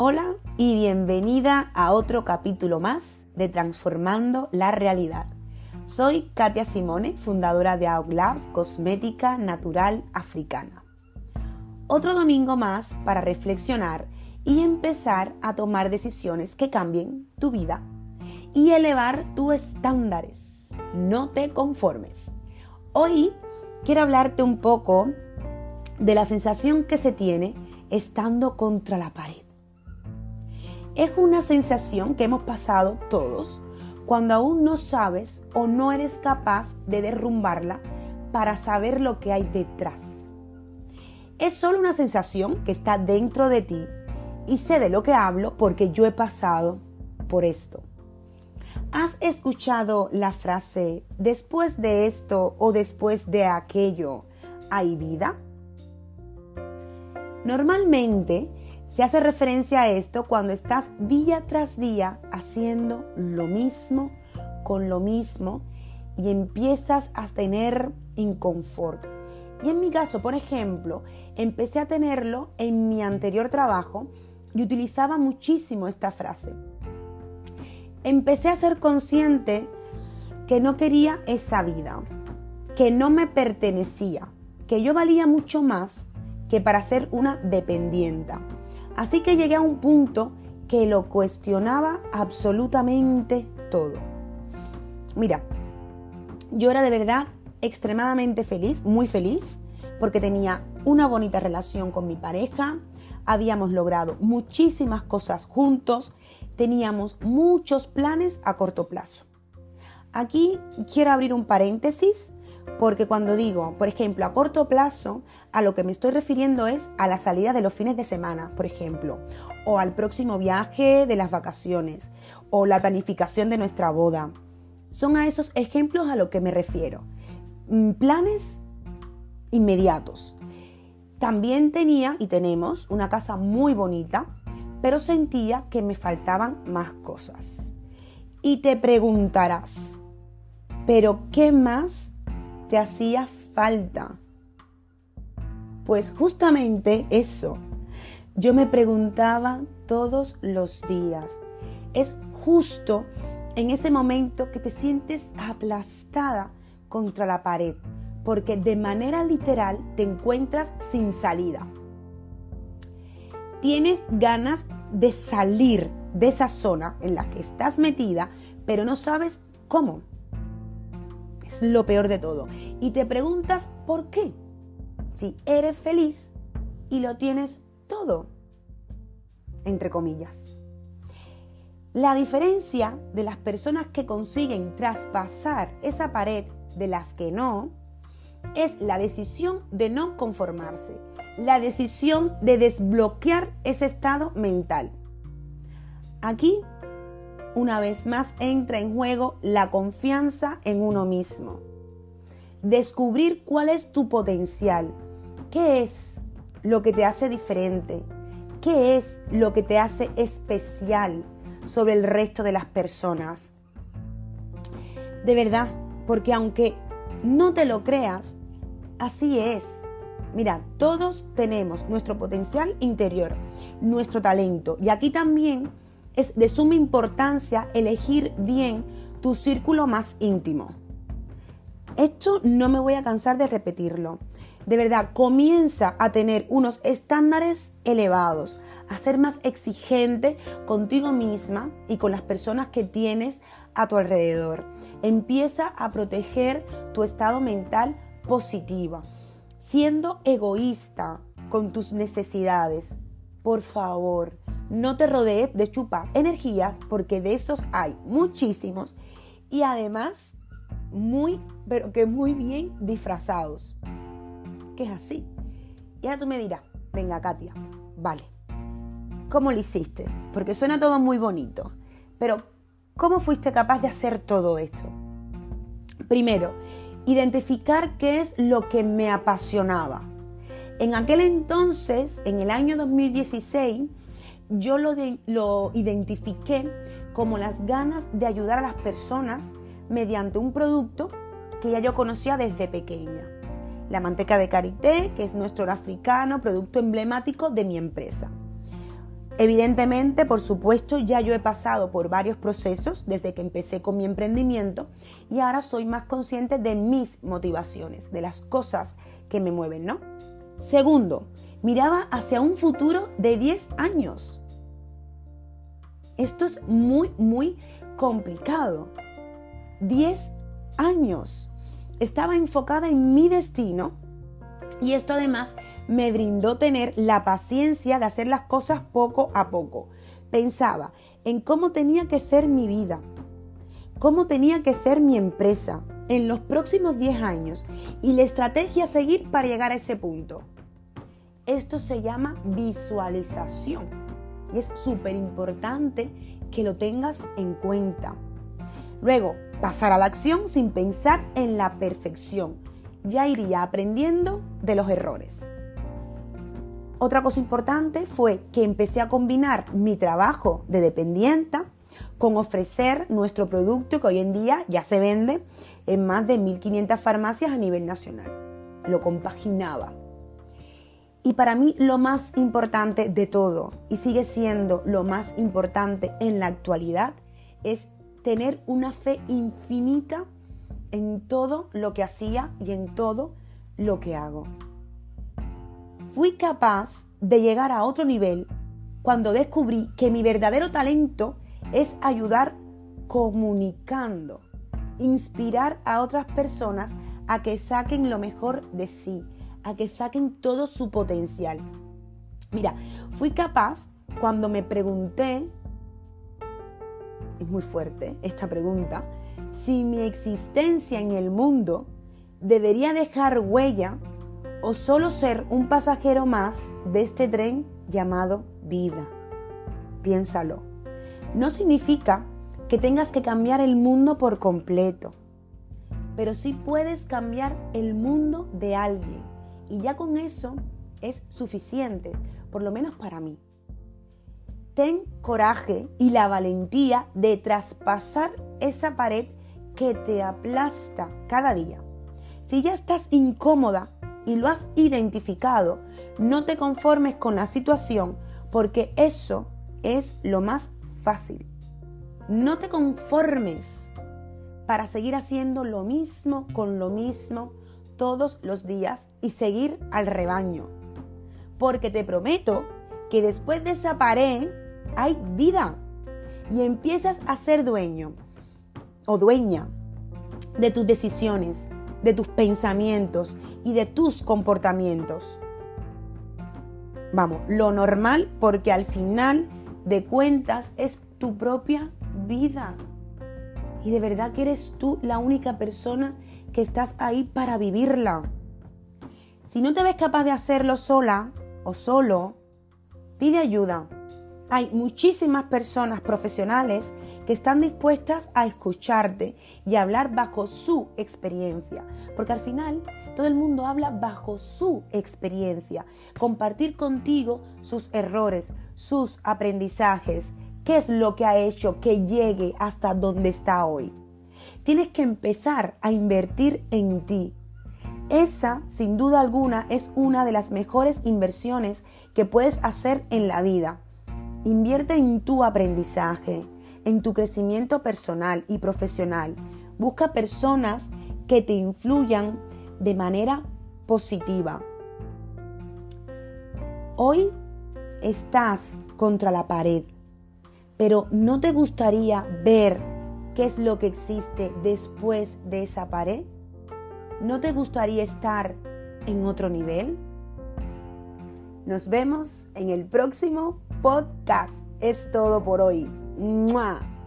Hola y bienvenida a otro capítulo más de Transformando la Realidad. Soy Katia Simone, fundadora de Labs Cosmética Natural Africana. Otro domingo más para reflexionar y empezar a tomar decisiones que cambien tu vida y elevar tus estándares. No te conformes. Hoy quiero hablarte un poco de la sensación que se tiene estando contra la pared es una sensación que hemos pasado todos cuando aún no sabes o no eres capaz de derrumbarla para saber lo que hay detrás. Es solo una sensación que está dentro de ti y sé de lo que hablo porque yo he pasado por esto. ¿Has escuchado la frase después de esto o después de aquello hay vida? Normalmente se hace referencia a esto cuando estás día tras día haciendo lo mismo con lo mismo y empiezas a tener inconfort. Y en mi caso, por ejemplo, empecé a tenerlo en mi anterior trabajo y utilizaba muchísimo esta frase. Empecé a ser consciente que no quería esa vida, que no me pertenecía, que yo valía mucho más que para ser una dependienta Así que llegué a un punto que lo cuestionaba absolutamente todo. Mira, yo era de verdad extremadamente feliz, muy feliz, porque tenía una bonita relación con mi pareja, habíamos logrado muchísimas cosas juntos, teníamos muchos planes a corto plazo. Aquí quiero abrir un paréntesis porque cuando digo, por ejemplo, a corto plazo, a lo que me estoy refiriendo es a la salida de los fines de semana, por ejemplo, o al próximo viaje de las vacaciones, o la planificación de nuestra boda. Son a esos ejemplos a lo que me refiero. Mm, planes inmediatos. También tenía y tenemos una casa muy bonita, pero sentía que me faltaban más cosas. Y te preguntarás, ¿pero qué más te hacía falta? Pues justamente eso. Yo me preguntaba todos los días. Es justo en ese momento que te sientes aplastada contra la pared, porque de manera literal te encuentras sin salida. Tienes ganas de salir de esa zona en la que estás metida, pero no sabes cómo. Es lo peor de todo. Y te preguntas por qué si eres feliz y lo tienes todo, entre comillas. La diferencia de las personas que consiguen traspasar esa pared de las que no, es la decisión de no conformarse, la decisión de desbloquear ese estado mental. Aquí, una vez más, entra en juego la confianza en uno mismo. Descubrir cuál es tu potencial, ¿Qué es lo que te hace diferente? ¿Qué es lo que te hace especial sobre el resto de las personas? De verdad, porque aunque no te lo creas, así es. Mira, todos tenemos nuestro potencial interior, nuestro talento. Y aquí también es de suma importancia elegir bien tu círculo más íntimo. Esto no me voy a cansar de repetirlo de verdad comienza a tener unos estándares elevados, a ser más exigente contigo misma y con las personas que tienes a tu alrededor. Empieza a proteger tu estado mental positiva, siendo egoísta con tus necesidades. Por favor, no te rodees de chupar energías porque de esos hay muchísimos y además muy, pero que muy bien disfrazados que es así. Y ahora tú me dirás, venga Katia, vale, ¿cómo lo hiciste? Porque suena todo muy bonito, pero ¿cómo fuiste capaz de hacer todo esto? Primero, identificar qué es lo que me apasionaba. En aquel entonces, en el año 2016, yo lo, lo identifiqué como las ganas de ayudar a las personas mediante un producto que ya yo conocía desde pequeña la manteca de karité, que es nuestro africano, producto emblemático de mi empresa. Evidentemente, por supuesto, ya yo he pasado por varios procesos desde que empecé con mi emprendimiento y ahora soy más consciente de mis motivaciones, de las cosas que me mueven, ¿no? Segundo, miraba hacia un futuro de 10 años. Esto es muy, muy complicado. 10 años. Estaba enfocada en mi destino y esto además me brindó tener la paciencia de hacer las cosas poco a poco. Pensaba en cómo tenía que ser mi vida, cómo tenía que ser mi empresa en los próximos 10 años y la estrategia a seguir para llegar a ese punto. Esto se llama visualización y es súper importante que lo tengas en cuenta. Luego, pasar a la acción sin pensar en la perfección. Ya iría aprendiendo de los errores. Otra cosa importante fue que empecé a combinar mi trabajo de dependienta con ofrecer nuestro producto que hoy en día ya se vende en más de 1.500 farmacias a nivel nacional. Lo compaginaba. Y para mí lo más importante de todo, y sigue siendo lo más importante en la actualidad, es tener una fe infinita en todo lo que hacía y en todo lo que hago fui capaz de llegar a otro nivel cuando descubrí que mi verdadero talento es ayudar comunicando, inspirar a otras personas a que saquen lo mejor de sí, a que saquen todo su potencial. Mira, fui capaz cuando me pregunté, es muy fuerte esta pregunta, si mi existencia en el mundo debería dejar huella o solo ser un pasajero más de este tren llamado vida. Piénsalo. No significa que tengas que cambiar el mundo por completo, pero sí puedes cambiar el mundo de alguien y ya con eso es suficiente, por lo menos para mí. Ten coraje y la valentía de traspasar esa pared que te aplasta cada día. Si ya estás incómoda y lo has identificado, no te conformes con la situación porque eso es lo más fácil. No te conformes para seguir haciendo lo mismo con lo mismo todos los días y seguir al rebaño. Porque te prometo que después de esa pared hay vida y empiezas a ser dueño o dueña de tus decisiones, de tus pensamientos y de tus comportamientos. Vamos, lo normal porque al final de cuentas es tu propia vida. Y de verdad que eres tú la única persona que estás ahí para vivirla. Si no te ves capaz de hacerlo sola o solo, pide ayuda. Hay muchísimas personas profesionales que están dispuestas a escucharte y hablar bajo su experiencia, porque al final todo el mundo habla bajo su experiencia, compartir contigo sus errores, sus aprendizajes, qué es lo que ha hecho que llegue hasta donde está hoy. Tienes que empezar a invertir en ti. Esa, sin duda alguna, es una de las mejores inversiones que puedes hacer en la vida. Invierte en tu aprendizaje, en tu crecimiento personal y profesional. Busca personas que te influyan de manera positiva. Hoy estás contra la pared, pero ¿no te gustaría ver qué es lo que existe después de esa pared? ¿No te gustaría estar en otro nivel? Nos vemos en el próximo podcast. Es todo por hoy. 么。